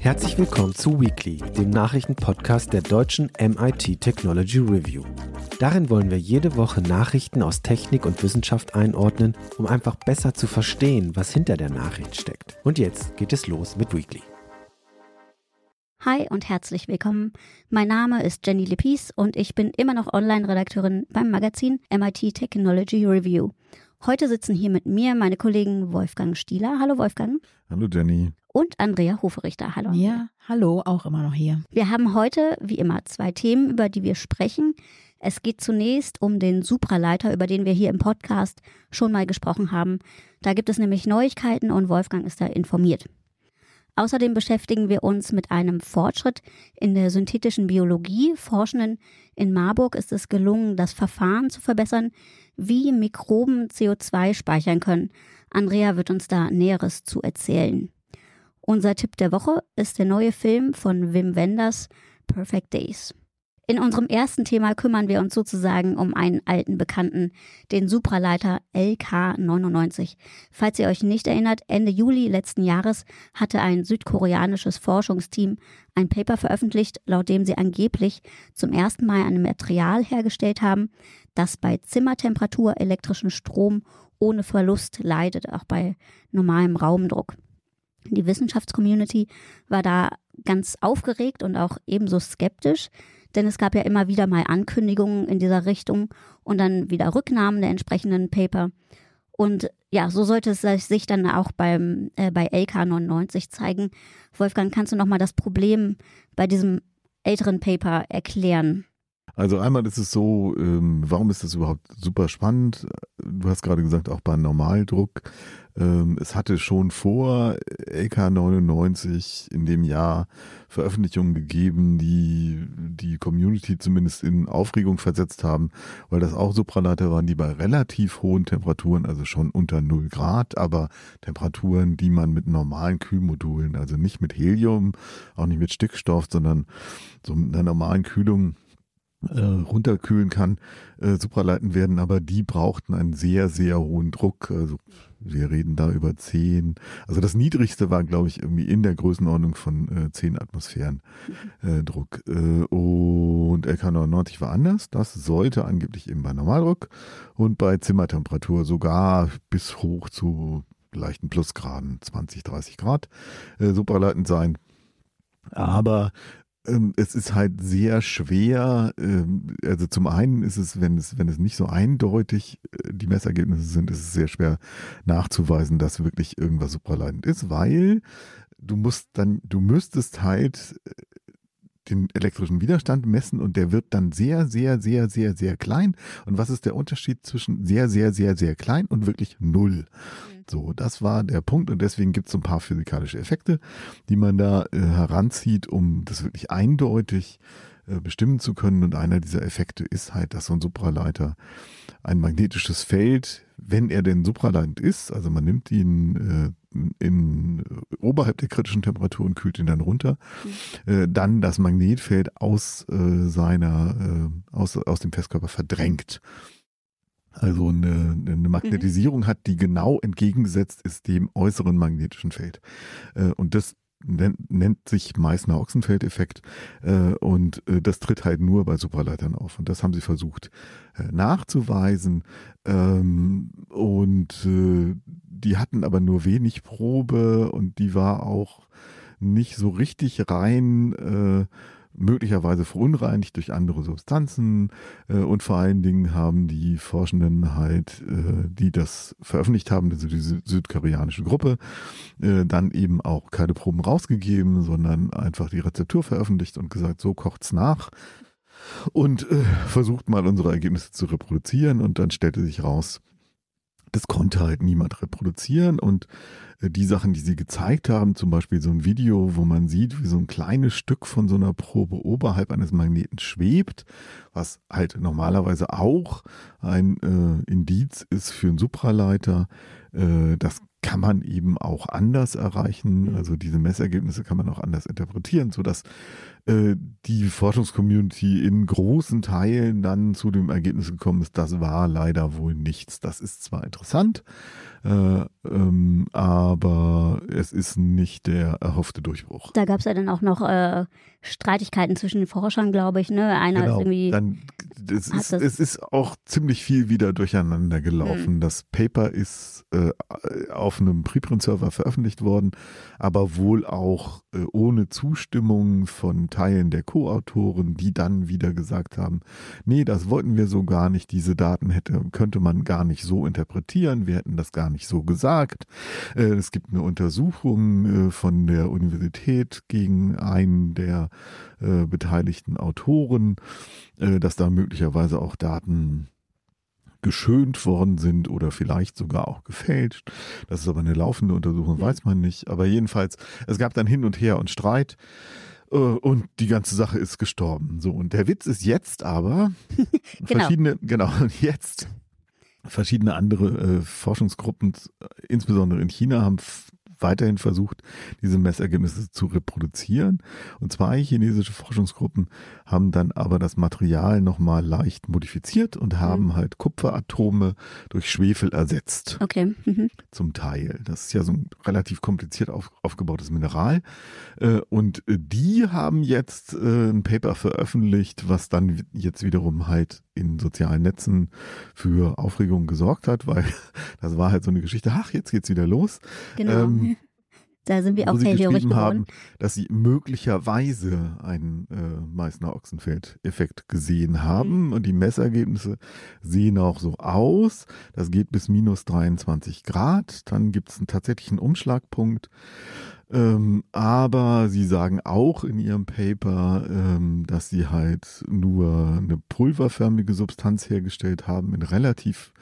Herzlich willkommen zu Weekly, dem Nachrichtenpodcast der deutschen MIT Technology Review. Darin wollen wir jede Woche Nachrichten aus Technik und Wissenschaft einordnen, um einfach besser zu verstehen, was hinter der Nachricht steckt. Und jetzt geht es los mit Weekly. Hi und herzlich willkommen. Mein Name ist Jenny Lepis und ich bin immer noch Online-Redakteurin beim Magazin MIT Technology Review. Heute sitzen hier mit mir meine Kollegen Wolfgang Stieler. Hallo Wolfgang. Hallo Jenny. Und Andrea Hoferichter. Hallo. Ja, hallo, auch immer noch hier. Wir haben heute, wie immer, zwei Themen, über die wir sprechen. Es geht zunächst um den Supraleiter, über den wir hier im Podcast schon mal gesprochen haben. Da gibt es nämlich Neuigkeiten und Wolfgang ist da informiert. Außerdem beschäftigen wir uns mit einem Fortschritt in der synthetischen Biologie. Forschenden in Marburg ist es gelungen, das Verfahren zu verbessern, wie Mikroben CO2 speichern können. Andrea wird uns da Näheres zu erzählen. Unser Tipp der Woche ist der neue Film von Wim Wenders, Perfect Days. In unserem ersten Thema kümmern wir uns sozusagen um einen alten Bekannten, den Supraleiter LK99. Falls ihr euch nicht erinnert, Ende Juli letzten Jahres hatte ein südkoreanisches Forschungsteam ein Paper veröffentlicht, laut dem sie angeblich zum ersten Mal ein Material hergestellt haben, das bei Zimmertemperatur elektrischen Strom ohne Verlust leidet, auch bei normalem Raumdruck. Die Wissenschaftscommunity war da ganz aufgeregt und auch ebenso skeptisch denn es gab ja immer wieder mal Ankündigungen in dieser Richtung und dann wieder Rücknahmen der entsprechenden Paper. Und ja, so sollte es sich dann auch beim, äh, bei LK99 zeigen. Wolfgang, kannst du nochmal das Problem bei diesem älteren Paper erklären? Also einmal ist es so, ähm, warum ist das überhaupt super spannend? Du hast gerade gesagt, auch bei Normaldruck. Ähm, es hatte schon vor LK99 in dem Jahr Veröffentlichungen gegeben, die die Community zumindest in Aufregung versetzt haben, weil das auch Supraleiter waren, die bei relativ hohen Temperaturen, also schon unter 0 Grad, aber Temperaturen, die man mit normalen Kühlmodulen, also nicht mit Helium, auch nicht mit Stickstoff, sondern so mit einer normalen Kühlung äh, runterkühlen kann, äh, supraleiten werden, aber die brauchten einen sehr, sehr hohen Druck. Also wir reden da über 10. Also das niedrigste war, glaube ich, irgendwie in der Größenordnung von äh, 10 Atmosphären äh, Druck. Äh, und LK99 war anders. Das sollte angeblich eben bei Normaldruck und bei Zimmertemperatur sogar bis hoch zu leichten Plusgraden, 20, 30 Grad, äh, supraleitend sein. Aber es ist halt sehr schwer. Ähm, also zum einen ist es, wenn es, wenn es nicht so eindeutig äh, die Messergebnisse sind, ist es sehr schwer nachzuweisen, dass wirklich irgendwas supraleitend ist, weil du musst dann, du müsstest halt äh, den elektrischen Widerstand messen und der wird dann sehr, sehr, sehr, sehr, sehr klein. Und was ist der Unterschied zwischen sehr, sehr, sehr, sehr klein und wirklich null? Mhm. So, das war der Punkt und deswegen gibt es so ein paar physikalische Effekte, die man da äh, heranzieht, um das wirklich eindeutig äh, bestimmen zu können. Und einer dieser Effekte ist halt, dass so ein Supraleiter ein magnetisches Feld, wenn er denn supraleitend ist, also man nimmt ihn äh, in oberhalb der kritischen Temperatur und kühlt ihn dann runter, mhm. äh, dann das Magnetfeld aus äh, seiner äh, aus, aus dem Festkörper verdrängt also eine, eine Magnetisierung mhm. hat, die genau entgegengesetzt ist dem äußeren magnetischen Feld. Äh, und das nennt, nennt sich Meißner Ochsenfeld-Effekt äh, und äh, das tritt halt nur bei Supraleitern auf. Und das haben sie versucht nachzuweisen. Ähm, und die hatten aber nur wenig Probe und die war auch nicht so richtig rein möglicherweise verunreinigt durch andere Substanzen äh, und vor allen Dingen haben die Forschenden halt, äh, die das veröffentlicht haben, also diese südkoreanische Gruppe, äh, dann eben auch keine Proben rausgegeben, sondern einfach die Rezeptur veröffentlicht und gesagt, so kocht's nach. Und äh, versucht mal unsere Ergebnisse zu reproduzieren. Und dann stellte sich raus, das konnte halt niemand reproduzieren. Und die Sachen, die sie gezeigt haben, zum Beispiel so ein Video, wo man sieht, wie so ein kleines Stück von so einer Probe oberhalb eines Magneten schwebt, was halt normalerweise auch ein äh, Indiz ist für einen Supraleiter, äh, das kann man eben auch anders erreichen. Mhm. Also diese Messergebnisse kann man auch anders interpretieren, sodass äh, die Forschungscommunity in großen Teilen dann zu dem Ergebnis gekommen ist, das war leider wohl nichts. Das ist zwar interessant, äh, ähm, aber es ist nicht der erhoffte Durchbruch. Da gab es ja dann auch noch äh, Streitigkeiten zwischen den Forschern, glaube ich. Ne? Einer ist Genau, irgendwie. dann, es, ist, es ist auch ziemlich viel wieder durcheinander gelaufen. Hm. Das Paper ist äh, auf einem Preprint-Server veröffentlicht worden, aber wohl auch äh, ohne Zustimmung von Teilen der Co-Autoren, die dann wieder gesagt haben, nee, das wollten wir so gar nicht, diese Daten hätte, könnte man gar nicht so interpretieren, wir hätten das gar nicht so gesagt. Äh, es gibt eine Untersuchung äh, von der Universität gegen einen der äh, beteiligten Autoren, äh, dass da möglicherweise auch Daten geschönt worden sind oder vielleicht sogar auch gefälscht. Das ist aber eine laufende Untersuchung, weiß man nicht. Aber jedenfalls, es gab dann hin und her und Streit äh, und die ganze Sache ist gestorben. So, und der Witz ist jetzt aber, Genau. verschiedene, genau, jetzt verschiedene andere äh, Forschungsgruppen, äh, insbesondere in China, haben weiterhin versucht, diese Messergebnisse zu reproduzieren. Und zwei chinesische Forschungsgruppen haben dann aber das Material nochmal leicht modifiziert und haben Mhm. halt Kupferatome durch Schwefel ersetzt Okay. Mhm. zum Teil. Das ist ja so ein relativ kompliziert auf, aufgebautes Mineral. Äh, und äh, die haben jetzt äh, ein Paper veröffentlicht, was dann jetzt wiederum halt in sozialen Netzen für Aufregung gesorgt hat, weil das war halt so eine Geschichte, ach, jetzt geht's wieder los. Genau. Ähm, da sind wir auch hellhörig geworden. haben, dass sie möglicherweise einen äh, Meißner-Ochsenfeld-Effekt gesehen haben. Und die Messergebnisse sehen auch so aus. Das geht bis minus 23 Grad. Dann gibt es einen tatsächlichen Umschlagpunkt. Ähm, aber sie sagen auch in ihrem Paper, ähm, dass sie halt nur eine pulverförmige Substanz hergestellt haben in relativ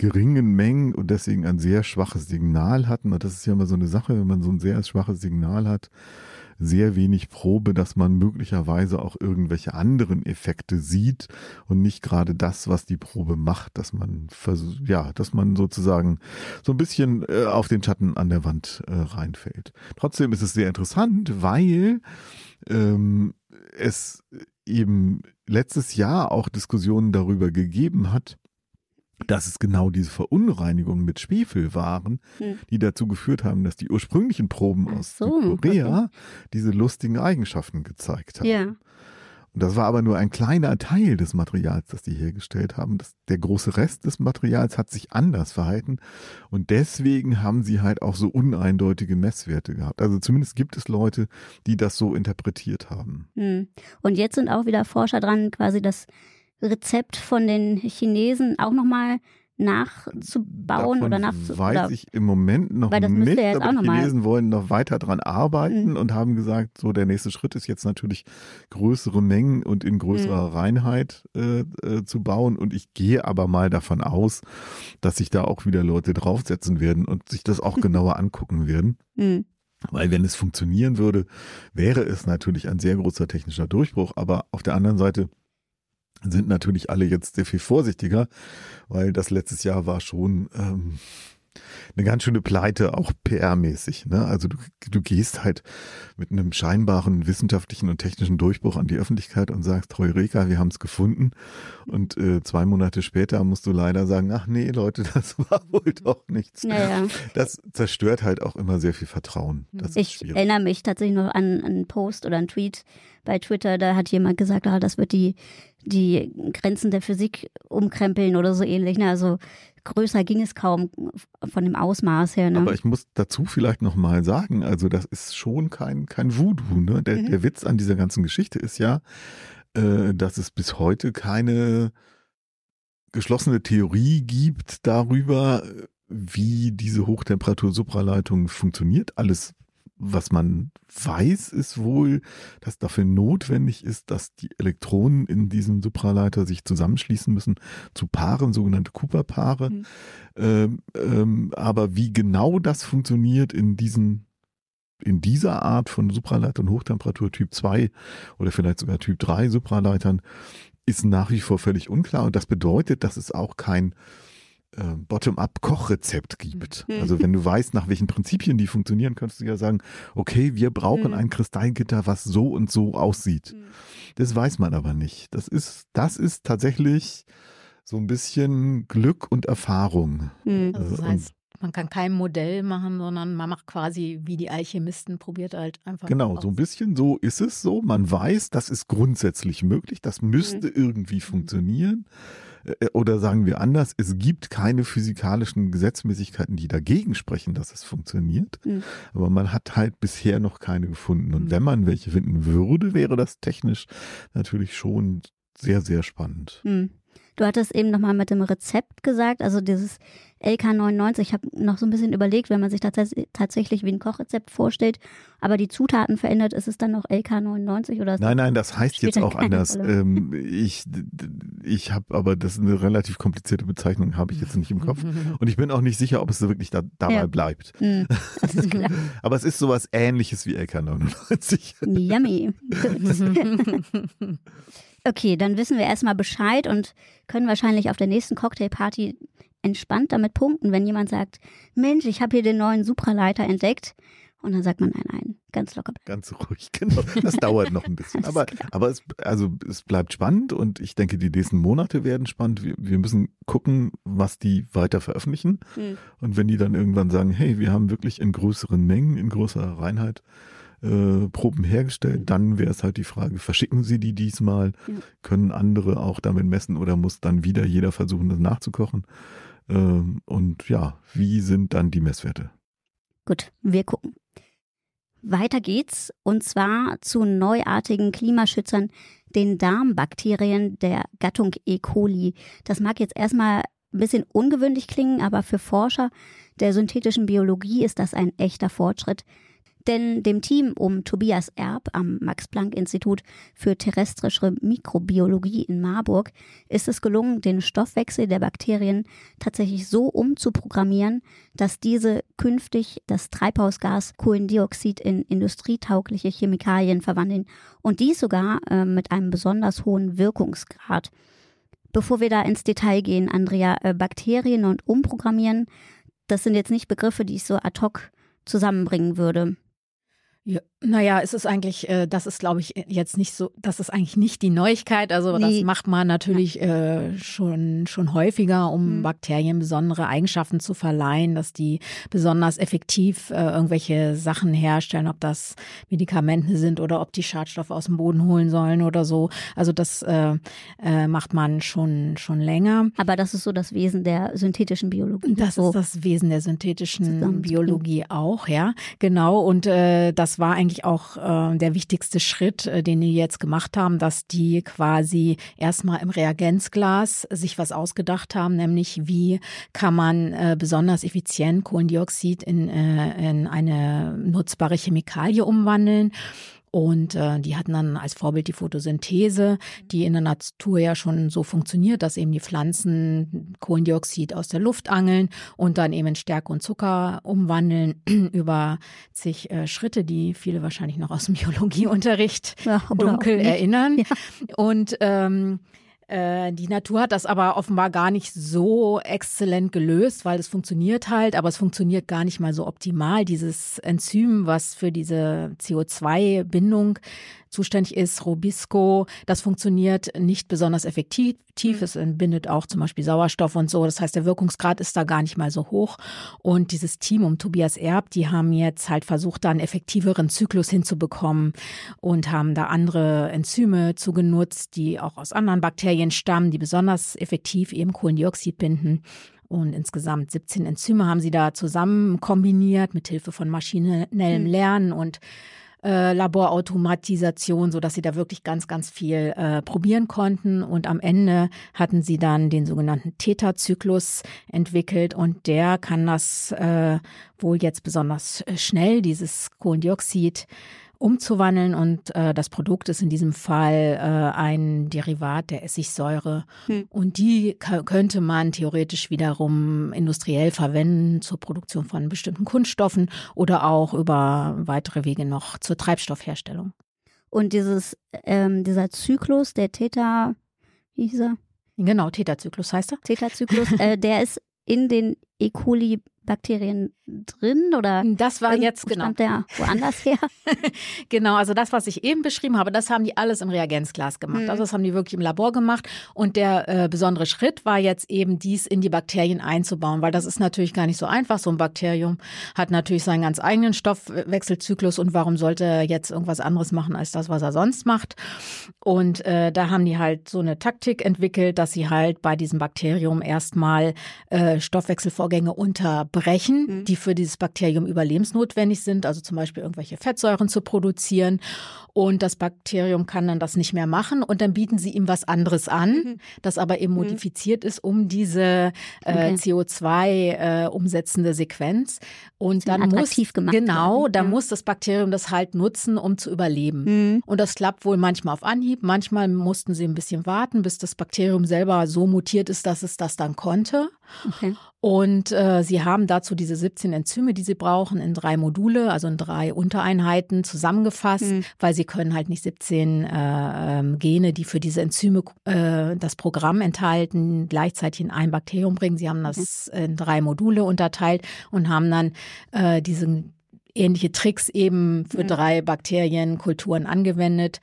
geringen Mengen und deswegen ein sehr schwaches Signal hatten. Und das ist ja immer so eine Sache, wenn man so ein sehr schwaches Signal hat, sehr wenig Probe, dass man möglicherweise auch irgendwelche anderen Effekte sieht und nicht gerade das, was die Probe macht, dass man ja, dass man sozusagen so ein bisschen äh, auf den Schatten an der Wand äh, reinfällt. Trotzdem ist es sehr interessant, weil ähm, es eben letztes Jahr auch Diskussionen darüber gegeben hat, dass es genau diese Verunreinigungen mit Schwefel waren, Hm. die dazu geführt haben, dass die ursprünglichen Proben aus so, Südkorea diese lustigen Eigenschaften gezeigt haben. Ja. Und das war aber nur ein kleiner Teil des Materials, das die hergestellt haben. Das, der große Rest des Materials hat sich anders verhalten und deswegen haben sie halt auch so uneindeutige Messwerte gehabt. Also zumindest gibt es Leute, die das so interpretiert haben. Hm. Und jetzt sind auch wieder Forscher dran, quasi das Rezept von den Chinesen auch nochmal nachzubauen Davon oder nachzu weiß oder ich im Moment noch weil das nicht, ja jetzt aber auch die Chinesen wollen noch weiter dran arbeiten Mhm. und haben gesagt, so der nächste Schritt ist jetzt natürlich größere Mengen und in größerer Mhm. Reinheit äh, äh, zu bauen und ich gehe aber mal davon aus, dass sich da auch wieder Leute draufsetzen werden und sich das auch genauer angucken werden. Hm. Weil wenn es funktionieren würde, wäre es natürlich ein sehr großer technischer Durchbruch. Aber auf der anderen Seite sind natürlich alle jetzt sehr viel vorsichtiger, weil das letztes Jahr war schon ähm, eine ganz schöne Pleite, auch PR-mäßig. Ne? Also du, du gehst halt mit einem scheinbaren wissenschaftlichen und technischen Durchbruch an die Öffentlichkeit und sagst, Heureka, wir haben es gefunden. Und äh, zwei Monate später musst du leider sagen, ach nee, Leute, das war wohl doch nichts. Naja. Das zerstört halt auch immer sehr viel Vertrauen. Das Ich erinnere mich tatsächlich noch an einen Post oder einen Tweet bei Twitter, da hat jemand gesagt, ah, das wird die, die Grenzen der Physik umkrempeln oder so ähnlich. Ne? Also größer ging es kaum von dem Ausmaß her. Ne? Aber ich muss dazu vielleicht noch mal sagen, also das ist schon kein, kein Voodoo. Ne? Der, Mhm. der Witz an dieser ganzen Geschichte ist ja, äh, dass es bis heute keine geschlossene Theorie gibt darüber, wie diese Hochtemperatur-Supraleitung funktioniert. Alles, was man weiß, ist wohl, dass dafür notwendig ist, dass die Elektronen in diesem Supraleiter sich zusammenschließen müssen zu Paaren, sogenannte Cooper-Paare. Mhm. Ähm, ähm, aber wie genau das funktioniert in diesen in dieser Art von Supraleitern Hochtemperatur Typ 2 oder vielleicht sogar Typ 3 Supraleitern ist nach wie vor völlig unklar und das bedeutet, dass es auch kein äh, Bottom-up-Kochrezept gibt. Mhm. Also wenn du weißt, nach welchen Prinzipien die funktionieren, kannst du ja sagen, okay, wir brauchen Mhm. ein Kristallgitter, was so und so aussieht. Mhm. Das weiß man aber nicht. Das ist, das ist tatsächlich so ein bisschen Glück und Erfahrung. Hm. Also das heißt, man kann kein Modell machen, sondern man macht quasi wie die Alchemisten, probiert halt einfach. Genau, aus. so ein bisschen so ist es so. Man weiß, das ist grundsätzlich möglich, das müsste Mhm. irgendwie funktionieren. Äh, Oder sagen wir anders, es gibt keine physikalischen Gesetzmäßigkeiten, die dagegen sprechen, dass es funktioniert. Mhm. Aber man hat halt bisher noch keine gefunden. Und Mhm. wenn man welche finden würde, wäre das technisch natürlich schon sehr, sehr spannend. Hm. Du hattest eben nochmal mit dem Rezept gesagt, also dieses LK99. Ich habe noch so ein bisschen überlegt, wenn man sich tats tatsächlich wie ein Kochrezept vorstellt, aber die Zutaten verändert, ist es dann noch LK99 oder Nein, nein, das heißt jetzt auch anders. Ähm, ich ich habe aber, das ist eine relativ komplizierte Bezeichnung, habe ich jetzt nicht im Kopf. Und ich bin auch nicht sicher, ob es wirklich da, dabei Ja. bleibt. Hm, klar. Aber es ist sowas ähnliches wie LK99. Yummy. Okay, dann wissen wir erstmal Bescheid und können wahrscheinlich auf der nächsten Cocktailparty entspannt damit punkten, wenn jemand sagt, Mensch, ich habe hier den neuen Supraleiter entdeckt. Und dann sagt man, nein, nein, ganz locker. Ganz ruhig, genau. Das dauert noch ein bisschen. Aber, aber es, also, es bleibt spannend und ich denke, die nächsten Monate werden spannend. Wir, wir müssen gucken, was die weiter veröffentlichen. Hm. Und wenn die dann irgendwann sagen, hey, wir haben wirklich in größeren Mengen, in größerer Reinheit äh, Proben hergestellt, dann wäre es halt die Frage, verschicken sie die diesmal? Ja. Können andere auch damit messen oder muss dann wieder jeder versuchen, das nachzukochen? Ähm, und ja, wie sind dann die Messwerte? Gut, wir gucken. Weiter geht's und zwar zu neuartigen Klimaschützern, den Darmbakterien der Gattung E. coli. Das mag jetzt erstmal ein bisschen ungewöhnlich klingen, aber für Forscher der synthetischen Biologie ist das ein echter Fortschritt. Denn dem Team um Tobias Erb am Max-Planck-Institut für terrestrische Mikrobiologie in Marburg ist es gelungen, den Stoffwechsel der Bakterien tatsächlich so umzuprogrammieren, dass diese künftig das Treibhausgas Kohlendioxid in industrietaugliche Chemikalien verwandeln und dies sogar äh, mit einem besonders hohen Wirkungsgrad. Bevor wir da ins Detail gehen, Andrea, äh, Bakterien und Umprogrammieren, das sind jetzt nicht Begriffe, die ich so ad hoc zusammenbringen würde. Ja, naja, es ist eigentlich, äh, das ist, glaube ich, jetzt nicht so, das ist eigentlich nicht die Neuigkeit. Also Nee. das macht man natürlich äh, schon, schon häufiger, um Mhm. Bakterien besondere Eigenschaften zu verleihen, dass die besonders effektiv äh, irgendwelche Sachen herstellen, ob das Medikamente sind oder ob die Schadstoffe aus dem Boden holen sollen oder so. Also das äh, äh, macht man schon, schon länger. Aber das ist so das Wesen der synthetischen Biologie. Das so. ist das Wesen der synthetischen. Biologie auch, ja, genau. Und äh, das war eigentlich auch äh, der wichtigste Schritt, äh, den die jetzt gemacht haben, dass die quasi erstmal im Reagenzglas sich was ausgedacht haben, nämlich wie kann man äh, besonders effizient Kohlendioxid in, äh, in eine nutzbare Chemikalie umwandeln. Und äh, die hatten dann als Vorbild die Photosynthese, die in der Natur ja schon so funktioniert, dass eben die Pflanzen Kohlendioxid aus der Luft angeln und dann eben in Stärke und Zucker umwandeln über zig äh, Schritte, die viele wahrscheinlich noch aus dem Biologieunterricht Ja, dunkel erinnern. Ja. Und ähm, äh, die Natur hat das aber offenbar gar nicht so exzellent gelöst, weil es funktioniert halt, aber es funktioniert gar nicht mal so optimal. Dieses Enzym, was für diese CO2-Bindung zuständig ist, Robisco, das funktioniert nicht besonders effektiv. Es entbindet auch zum Beispiel Sauerstoff und so. Das heißt, der Wirkungsgrad ist da gar nicht mal so hoch. Und dieses Team um Tobias Erb, die haben jetzt halt versucht, da einen effektiveren Zyklus hinzubekommen und haben da andere Enzyme zugenutzt, die auch aus anderen Bakterien stammen, die besonders effektiv eben Kohlendioxid binden. Und insgesamt 17 Enzyme haben sie da zusammen kombiniert mit Hilfe von maschinellem Hm. Lernen und äh, Laborautomatisation, so dass sie da wirklich ganz, ganz viel äh, probieren konnten. Und am Ende hatten sie dann den sogenannten Theta-Zyklus entwickelt und der kann das äh, wohl jetzt besonders äh, schnell, dieses Kohlendioxid, umzuwandeln und äh, das Produkt ist in diesem Fall äh, ein Derivat der Essigsäure Hm. und die könnte man theoretisch wiederum industriell verwenden zur Produktion von bestimmten Kunststoffen oder auch über weitere Wege noch zur Treibstoffherstellung. Und dieses, ähm, dieser Zyklus, der Theta, wie hieß er? Genau, Theta-Zyklus heißt er. Theta-Zyklus, äh, der ist in den E. coli Bakterien drin oder das war jetzt genau stammt der woanders her? genau, also das, was ich eben beschrieben habe, das haben die alles im Reagenzglas gemacht. Mhm. Also das haben die wirklich im Labor gemacht und der äh, besondere Schritt war jetzt eben dies in die Bakterien einzubauen, weil das ist natürlich gar nicht so einfach. So ein Bakterium hat natürlich seinen ganz eigenen Stoffwechselzyklus und warum sollte er jetzt irgendwas anderes machen als das, was er sonst macht? Und äh, da haben die halt so eine Taktik entwickelt, dass sie halt bei diesem Bakterium erstmal äh, Stoffwechselvorgänge unterbrechen brechen, mhm. die für dieses Bakterium überlebensnotwendig sind, also zum Beispiel irgendwelche Fettsäuren zu produzieren. Und das Bakterium kann dann das nicht mehr machen und dann bieten sie ihm was anderes an, mhm. das aber eben mhm. modifiziert ist, um diese äh, okay. CO2 äh, umsetzende Sequenz. Und dann muss genau, da ja. muss das Bakterium das halt nutzen, um zu überleben. Mhm. Und das klappt wohl manchmal auf Anhieb, manchmal mussten sie ein bisschen warten, bis das Bakterium selber so mutiert ist, dass es das dann konnte. Okay. Und äh, sie haben dazu diese 17 Enzyme, die sie brauchen, in drei Module, also in drei Untereinheiten zusammengefasst, mhm. weil sie können halt nicht 17 äh, ähm, Gene, die für diese Enzyme äh, das Programm enthalten, gleichzeitig in ein Bakterium bringen. Sie haben das mhm. in drei Module unterteilt und haben dann äh, diese ähnliche Tricks eben für mhm. drei Bakterienkulturen angewendet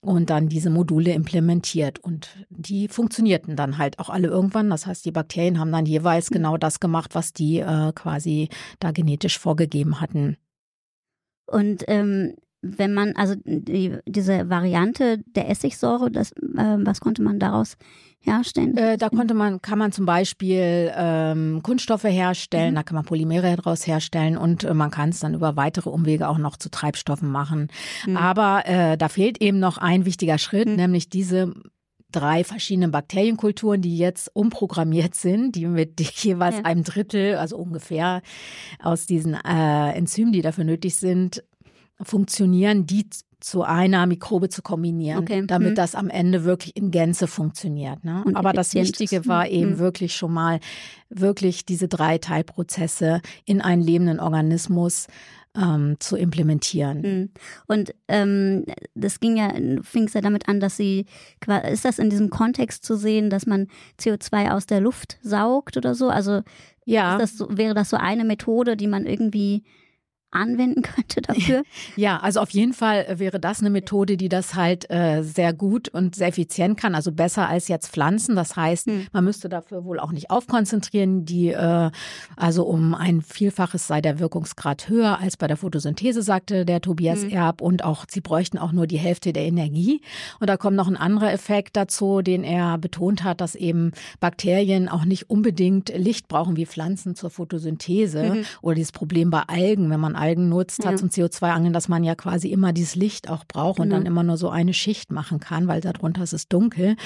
und dann diese Module implementiert. Und die funktionierten dann halt auch alle irgendwann. Das heißt, die Bakterien haben dann jeweils mhm. genau das gemacht, was die äh, quasi da genetisch vorgegeben hatten. Und ähm, wenn man, also die, diese Variante der Essigsäure, das, äh, was konnte man daraus herstellen? Äh, da konnte man, kann man zum Beispiel ähm, Kunststoffe herstellen, mhm. da kann man Polymere daraus herstellen und äh, man kann es dann über weitere Umwege auch noch zu Treibstoffen machen. Mhm. Aber äh, da fehlt eben noch ein wichtiger Schritt, mhm. nämlich diese drei verschiedenen Bakterienkulturen, die jetzt umprogrammiert sind, die mit jeweils ja. einem Drittel, also ungefähr aus diesen äh, Enzymen, die dafür nötig sind, funktionieren, die zu einer Mikrobe zu kombinieren, okay. damit hm. das am Ende wirklich in Gänze funktioniert. Ne? Aber das Wichtige war hm. eben hm. wirklich schon mal wirklich diese drei Teilprozesse in einen lebenden Organismus ähm, zu implementieren. Hm. Und ähm, das ging ja, fing es ja damit an, dass sie, ist das in diesem Kontext zu sehen, dass man CO2 aus der Luft saugt oder so? Also ja. Das so, wäre das so eine Methode, die man irgendwie anwenden könnte dafür? Ja, also auf jeden Fall wäre das eine Methode, die das halt äh, sehr gut und sehr effizient kann, also besser als jetzt Pflanzen. Das heißt, hm. man müsste dafür wohl auch nicht aufkonzentrieren. Die, äh, also um ein Vielfaches sei der Wirkungsgrad höher als bei der Photosynthese, sagte der Tobias hm. Erb. Und auch sie bräuchten auch nur die Hälfte der Energie. Und da kommt noch ein anderer Effekt dazu, den er betont hat, dass eben Bakterien auch nicht unbedingt Licht brauchen wie Pflanzen zur Photosynthese mhm. oder dieses Problem bei Algen, wenn man Algen nutzt, ja. hat zum CO2-Angeln, dass man ja quasi immer dieses Licht auch braucht genau. und dann immer nur so eine Schicht machen kann, weil darunter ist es dunkel,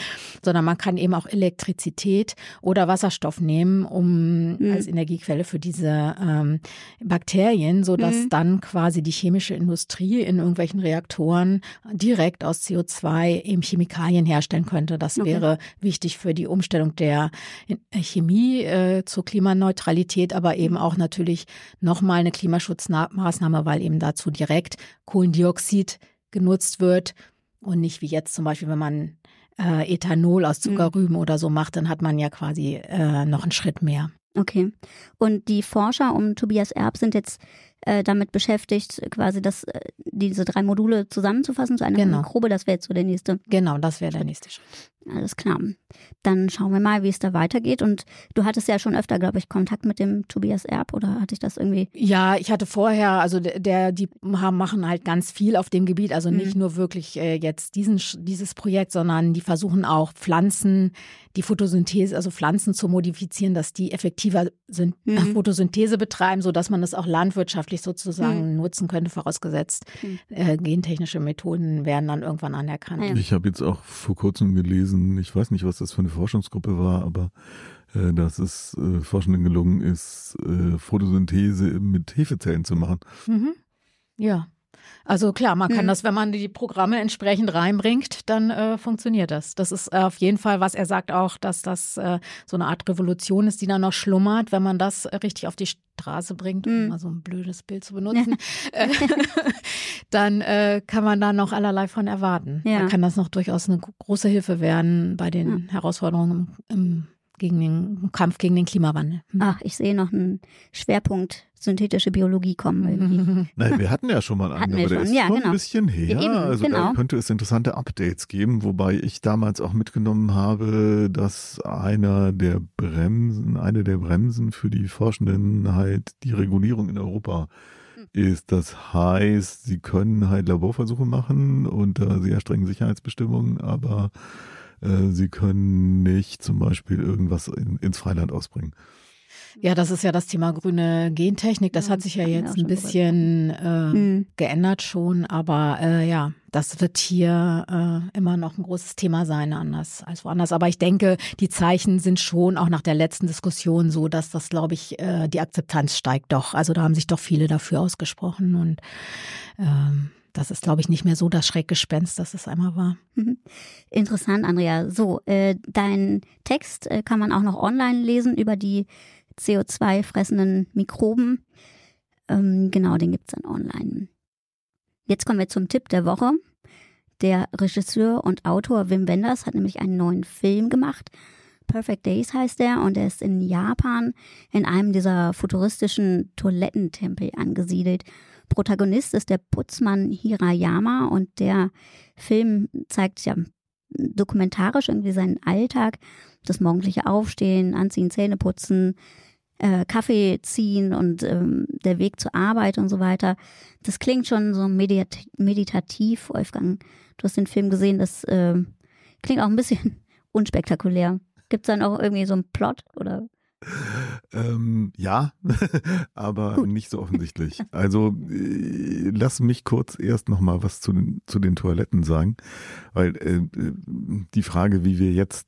sondern man kann eben auch Elektrizität oder Wasserstoff nehmen, um mhm. als Energiequelle für diese ähm, Bakterien, sodass mhm. dann quasi die chemische Industrie in irgendwelchen Reaktoren direkt aus CO2 eben Chemikalien herstellen könnte. Das okay. wäre wichtig für die Umstellung der Chemie äh, zur Klimaneutralität, aber eben auch natürlich nochmal eine Klimaschutzmaßnahme Maßnahme, weil eben dazu direkt Kohlendioxid genutzt wird und nicht wie jetzt zum Beispiel, wenn man äh, Ethanol aus mhm. Zuckerrüben mhm. oder so macht, dann hat man ja quasi äh, noch einen Schritt mehr. Okay. Und die Forscher um Tobias Erb sind jetzt äh, damit beschäftigt, quasi das, äh, diese drei Module zusammenzufassen zu einer genau. Mikrobe. Das wäre jetzt so der nächste. Genau, das wäre der nächste Schritt. Alles klar. Dann schauen wir mal, wie es da weitergeht. Und du hattest ja schon öfter, glaube ich, Kontakt mit dem Tobias Erb oder hatte ich das irgendwie? Ja, ich hatte vorher, also der, die machen halt ganz viel auf dem Gebiet. Also nicht mhm. nur wirklich äh, jetzt diesen, dieses Projekt, sondern die versuchen auch Pflanzen, die Photosynthese, also Pflanzen zu modifizieren, dass die effektiver sind, mhm. Photosynthese betreiben, sodass man das auch landwirtschaftlich sozusagen mhm. nutzen könnte, vorausgesetzt mhm. äh, gentechnische Methoden werden dann irgendwann anerkannt. Ja. Ich habe jetzt auch vor kurzem gelesen, ich weiß nicht, was das für eine Forschungsgruppe war, aber äh, dass es äh, Forschenden gelungen ist, äh, Photosynthese mit Hefezellen zu machen. Mhm. Ja. Also klar, man kann hm. das, wenn man die Programme entsprechend reinbringt, dann äh, funktioniert das. Das ist äh, auf jeden Fall, was er sagt auch, dass das äh, so eine Art Revolution ist, die da noch schlummert, wenn man das richtig auf die Straße bringt, um hm. mal so ein blödes Bild zu benutzen, äh, dann äh, kann man da noch allerlei von erwarten. Ja. Da kann das noch durchaus eine große Hilfe werden bei den ja. Herausforderungen im, im gegen den Kampf gegen den Klimawandel. Hm. Ach, ich sehe noch einen Schwerpunkt synthetische Biologie kommen irgendwie. Nein, wir hatten ja schon mal einen, aber der schon. ist ja, schon genau. ein bisschen her. Ja, eben, also genau. da könnte es interessante Updates geben, wobei ich damals auch mitgenommen habe, dass einer der Bremsen, eine der Bremsen für die Forschenden halt die Regulierung in Europa Hm. ist. Das heißt, sie können halt Laborversuche machen unter sehr strengen Sicherheitsbestimmungen, aber äh, sie können nicht zum Beispiel irgendwas in, ins Freiland ausbringen. Ja, das ist ja das Thema grüne Gentechnik. Das Ja, hat sich ja jetzt ein bisschen äh, Hm. geändert schon, aber äh, ja, das wird hier äh, immer noch ein großes Thema sein, anders als woanders. Aber ich denke, die Zeichen sind schon auch nach der letzten Diskussion so, dass das, glaube ich, äh, die Akzeptanz steigt doch. Also da haben sich doch viele dafür ausgesprochen und ähm, das ist, glaube ich, nicht mehr so das Schreckgespenst, das es einmal war. Mhm. Interessant, Andrea. So, äh, dein Text äh, kann man auch noch online lesen über die CO2-fressenden Mikroben. Ähm, genau, den gibt's dann online. Jetzt kommen wir zum Tipp der Woche. Der Regisseur und Autor Wim Wenders hat nämlich einen neuen Film gemacht. Perfect Days heißt der und er ist in Japan in einem dieser futuristischen Toilettentempel angesiedelt. Protagonist ist der Putzmann Hirayama und der Film zeigt ja dokumentarisch irgendwie seinen Alltag, das morgendliche Aufstehen, Anziehen, Zähne putzen, äh, Kaffee ziehen und ähm, der Weg zur Arbeit und so weiter. Das klingt schon so medit meditativ, Wolfgang. Du hast den Film gesehen, das äh, klingt auch ein bisschen unspektakulär. Gibt es dann auch irgendwie so einen Plot oder? Ähm, ja, aber nicht so offensichtlich. Also äh, lass mich kurz erst noch mal was zu den, zu den Toiletten sagen, weil äh, die Frage, wie wir jetzt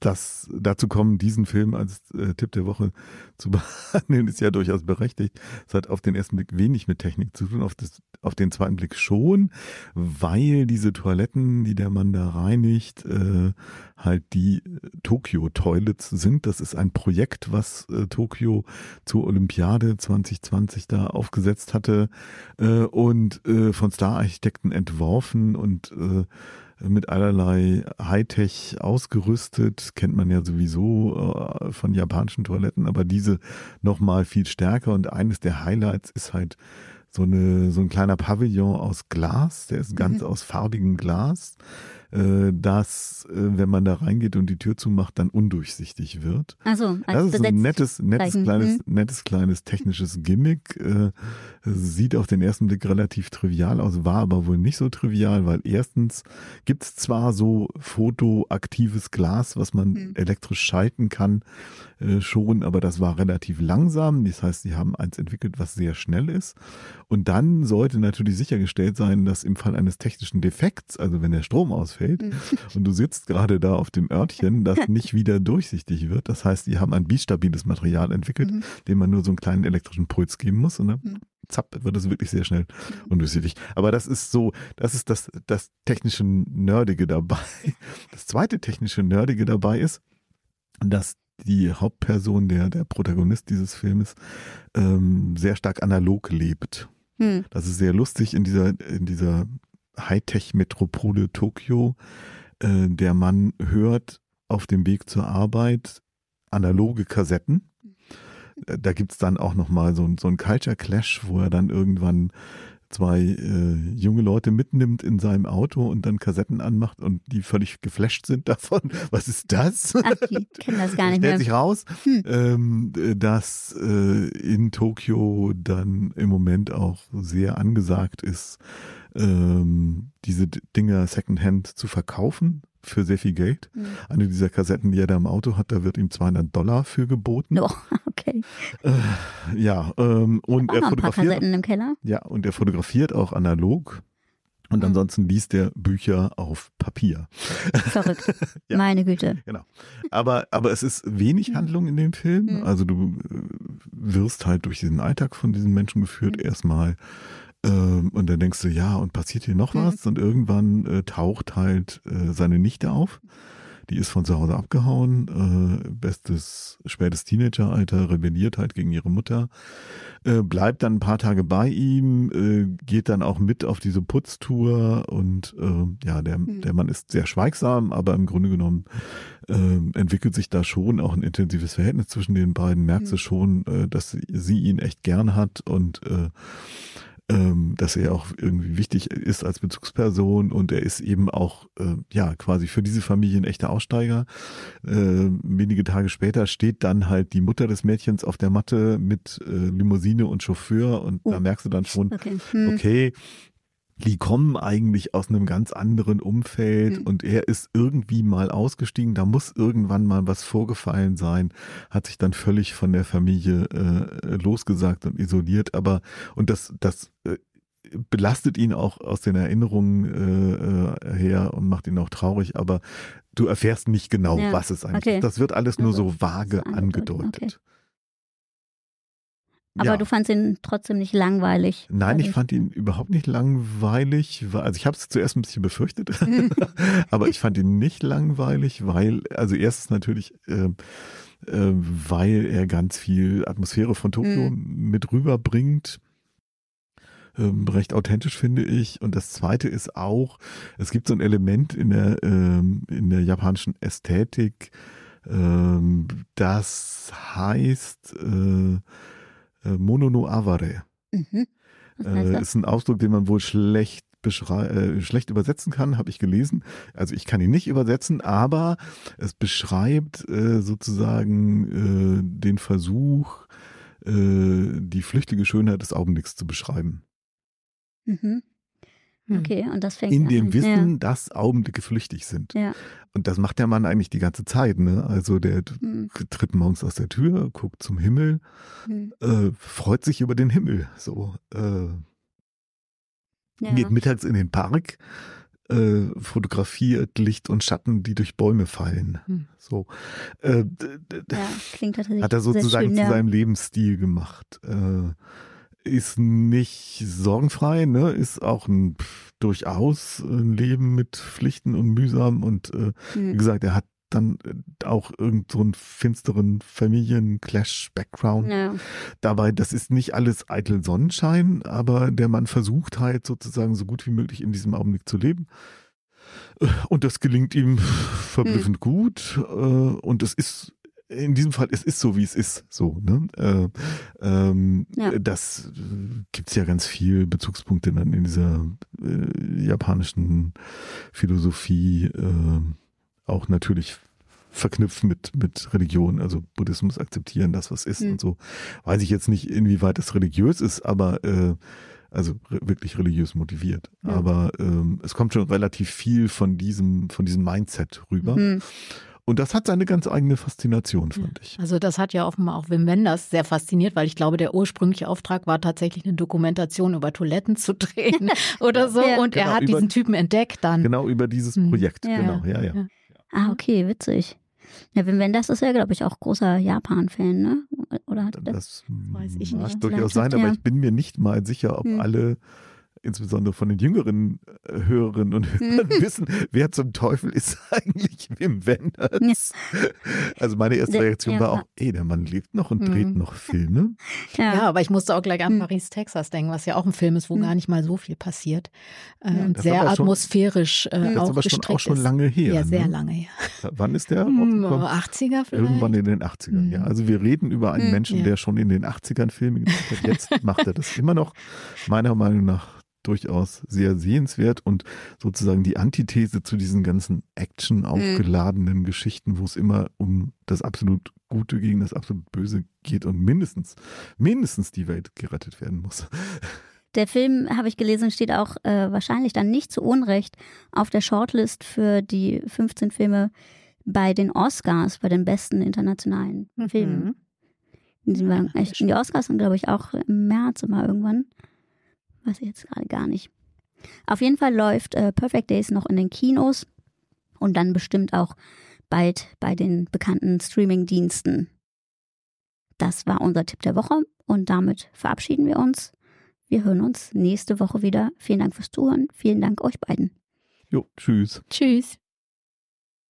das dazu kommen, diesen Film als äh, Tipp der Woche zu behandeln, ist ja durchaus berechtigt. Es hat auf den ersten Blick wenig mit Technik zu tun, auf, das, auf den zweiten Blick schon, weil diese Toiletten, die der Mann da reinigt, äh, halt die Tokyo Toilets sind. Das ist ein Projekt, was äh, Tokio zur Olympiade 2020 da aufgesetzt hatte äh, und äh, von Star-Architekten entworfen und äh, mit allerlei Hightech ausgerüstet, kennt man ja sowieso äh, von japanischen Toiletten, aber diese noch mal viel stärker. Und eines der Highlights ist halt so eine so ein kleiner Pavillon aus Glas, der ist ganz Mhm. aus farbigem Glas, äh, das, äh, wenn man da reingeht und die Tür zumacht, dann undurchsichtig wird. Also Das ist ein nettes, nettes, Zeichen. kleines, Mhm. nettes, kleines technisches Gimmick. Äh, sieht auf den ersten Blick relativ trivial aus, war aber wohl nicht so trivial, weil erstens gibt es zwar so fotoaktives Glas, was man Mhm. elektrisch schalten kann, äh, schon, aber das war relativ langsam. Das heißt, sie haben eins entwickelt, was sehr schnell ist. Und dann sollte natürlich sichergestellt sein, dass im Fall eines technischen Defekts, also wenn der Strom ausfällt, Mhm. und du sitzt gerade da auf dem Örtchen, das nicht wieder durchsichtig wird. Das heißt, die haben ein bistabiles Material entwickelt, Mhm. dem man nur so einen kleinen elektrischen Puls geben muss und dann Mhm. zapp, wird es wirklich sehr schnell undurchsichtig. Aber das ist so, das ist das, das technische Nerdige dabei. Das zweite technische Nerdige dabei ist, dass die Hauptperson, der, der Protagonist dieses Filmes, ähm, sehr stark analog lebt. Hm. Das ist sehr lustig in dieser, in dieser Hightech-Metropole Tokio. Äh, der Mann hört auf dem Weg zur Arbeit analoge Kassetten. Äh, Da gibt's dann auch nochmal so, so ein Culture Clash, wo er dann irgendwann zwei äh, junge Leute mitnimmt in seinem Auto und dann Kassetten anmacht und die völlig geflasht sind davon. Was ist das? Ach, die kennen das gar nicht Stellt mehr. sich raus, Hm. ähm, dass äh, in Tokio dann im Moment auch sehr angesagt ist, ähm, diese Dinger Secondhand zu verkaufen für sehr viel Geld. Hm. Eine dieser Kassetten, die er da im Auto hat, da wird ihm 200 Dollar für geboten. Oh, okay. Äh, ja, ähm, und er fotografiert. Kassetten im Keller. Ja, und er fotografiert auch analog. Und Mhm. ansonsten liest er Bücher auf Papier. Verrückt. Ja. Meine Güte. Aber, aber es ist wenig Mhm. Handlung in dem Film. Mhm. Also du äh, wirst halt durch diesen Alltag von diesen Menschen geführt Mhm. erstmal. Ähm, und dann denkst du, ja, und passiert hier noch Mhm. was? Und irgendwann äh, taucht halt äh, seine Nichte auf, Die ist von zu Hause abgehauen, äh, bestes spätes Teenageralter, rebelliert halt gegen ihre Mutter, äh, bleibt dann ein paar Tage bei ihm, äh, geht dann auch mit auf diese Putztour und äh, ja, der, Hm. der Mann ist sehr schweigsam, aber im Grunde genommen äh, entwickelt sich da schon auch ein intensives Verhältnis zwischen den beiden. Merkst du Mhm. schon, äh, dass sie, sie ihn echt gern hat und äh, ähm, dass er auch irgendwie wichtig ist als Bezugsperson und er ist eben auch äh, ja quasi für diese Familie ein echter Aussteiger. Äh, wenige Tage später steht dann halt die Mutter des Mädchens auf der Matte mit äh, Limousine und Chauffeur und Oh. da merkst du dann schon, Okay. Hm. okay, die kommen eigentlich aus einem ganz anderen Umfeld Mhm. und er ist irgendwie mal ausgestiegen, da muss irgendwann mal was vorgefallen sein, hat sich dann völlig von der Familie äh, losgesagt und isoliert, aber und das, das äh, belastet ihn auch aus den Erinnerungen äh, äh, her und macht ihn auch traurig, aber du erfährst nicht genau, Ja, was es eigentlich okay. ist. Das wird alles nur Also, so vage angedeutet. angedeutet, Aber Ja. du fandst ihn trotzdem nicht langweilig. Nein, ich fand ihn überhaupt nicht langweilig. weil- Also ich habe es zuerst ein bisschen befürchtet, aber ich fand ihn nicht langweilig, weil, also erstens natürlich, äh, äh, weil er ganz viel Atmosphäre von Tokio mit rüberbringt. Ähm, recht authentisch finde ich. Und das zweite ist auch, es gibt so ein Element in der, ähm, in der japanischen Ästhetik, ähm, das heißt äh, Mono no Aware. Mhm. Äh, ist ein Ausdruck, den man wohl schlecht äh, schlecht übersetzen kann, habe ich gelesen. Also ich kann ihn nicht übersetzen, aber es beschreibt äh, sozusagen äh, den Versuch, äh, die flüchtige Schönheit des Augenblicks zu beschreiben. Mhm. Hm. Okay, und das fängt In an. dem Wissen, dass Augenblicke flüchtig sind. Ja. ja. Und das macht der Mann eigentlich die ganze Zeit. Ne? Also der Hm. tritt morgens aus der Tür, guckt zum Himmel, Hm. äh, freut sich über den Himmel. So, äh, Ja. geht mittags in den Park, äh, fotografiert Licht und Schatten, die durch Bäume fallen. Hm. So äh, ja, klingt tatsächlich hat er sozusagen schön, zu ja. seinem Lebensstil gemacht. Ist nicht sorgenfrei, ne? Ist auch ein pff, durchaus ein Leben mit Pflichten und mühsam und äh, wie Hm. gesagt, er hat dann äh, auch irgend so einen finsteren Familien-Clash-Background Ja. dabei, das ist nicht alles eitel Sonnenschein, aber der Mann versucht halt sozusagen so gut wie möglich in diesem Augenblick zu leben. Äh, Und das gelingt ihm verblüffend Hm. gut. äh, Und es ist in diesem Fall, es ist so, wie es ist. So, ne? Äh, ähm, Ja. Das äh, gibt's ja ganz viel Bezugspunkte dann in dieser äh, japanischen Philosophie, äh, auch natürlich verknüpft mit, mit Religion, also Buddhismus akzeptieren, das was ist Hm. und so. Weiß ich jetzt nicht, inwieweit das religiös ist, aber äh, also re wirklich religiös motiviert. Ja. Aber ähm, es kommt schon relativ viel von diesem, von diesem Mindset rüber. Hm. Und das hat seine ganz eigene Faszination, fand ich. Also das hat ja offenbar auch Wim Wenders sehr fasziniert, weil ich glaube, der ursprüngliche Auftrag war tatsächlich eine Dokumentation über Toiletten zu drehen oder so. Ja. Und er Genau, hat über- diesen Typen entdeckt dann. Genau über dieses Hm. Projekt, Ja. genau, ja, ja. Ja. Ah, okay, witzig. Ja, Wim Wenders ist ja, glaube ich, auch großer Japan-Fan, ne? Oder hat er das? Das weiß ich mag nicht. durchaus Vielleicht sein, aber ja. ich bin mir nicht mal sicher, ob Hm. alle, insbesondere von den jüngeren äh, Hörerinnen und Hörern, wissen, wer zum Teufel ist eigentlich Wim Wenders. Also meine erste Reaktion ja. war auch, ey, der Mann lebt noch und Mhm. dreht noch Filme. Ja, aber ich musste auch gleich an Hm. Paris, Texas denken, was ja auch ein Film ist, wo Hm. gar nicht mal so viel passiert. Und Das sehr aber schon- atmosphärisch äh, Das auch aber schon, auch schon lange her. Ja, sehr ne? lange her. Wann ist der Hm, rausgekommen? 80er vielleicht? Irgendwann in den 80ern, Mhm. ja. Also wir reden über einen Mhm. Menschen, Ja. der schon in den 80ern Filme gemacht hat. Jetzt macht er das immer noch, meiner Meinung nach, durchaus sehr sehenswert und sozusagen die Antithese zu diesen ganzen Action aufgeladenen Geschichten, wo es immer um das absolut Gute gegen das absolut Böse geht und mindestens, mindestens die Welt gerettet werden muss. Der Film, habe ich gelesen, steht auch äh, wahrscheinlich dann nicht zu Unrecht auf der Shortlist für die 15 Filme bei den Oscars, bei den besten internationalen Filmen. Mhm. Die, waren echt, die Oscars sind, glaube ich, auch im März immer irgendwann. Weiß ich jetzt gerade gar nicht. Auf jeden Fall läuft äh, Perfect Days noch in den Kinos und dann bestimmt auch bald bei den bekannten Streaming-Diensten. Das war unser Tipp der Woche und damit verabschieden wir uns. Wir hören uns nächste Woche wieder. Vielen Dank fürs Zuhören. Vielen Dank euch beiden. Jo, tschüss. Tschüss.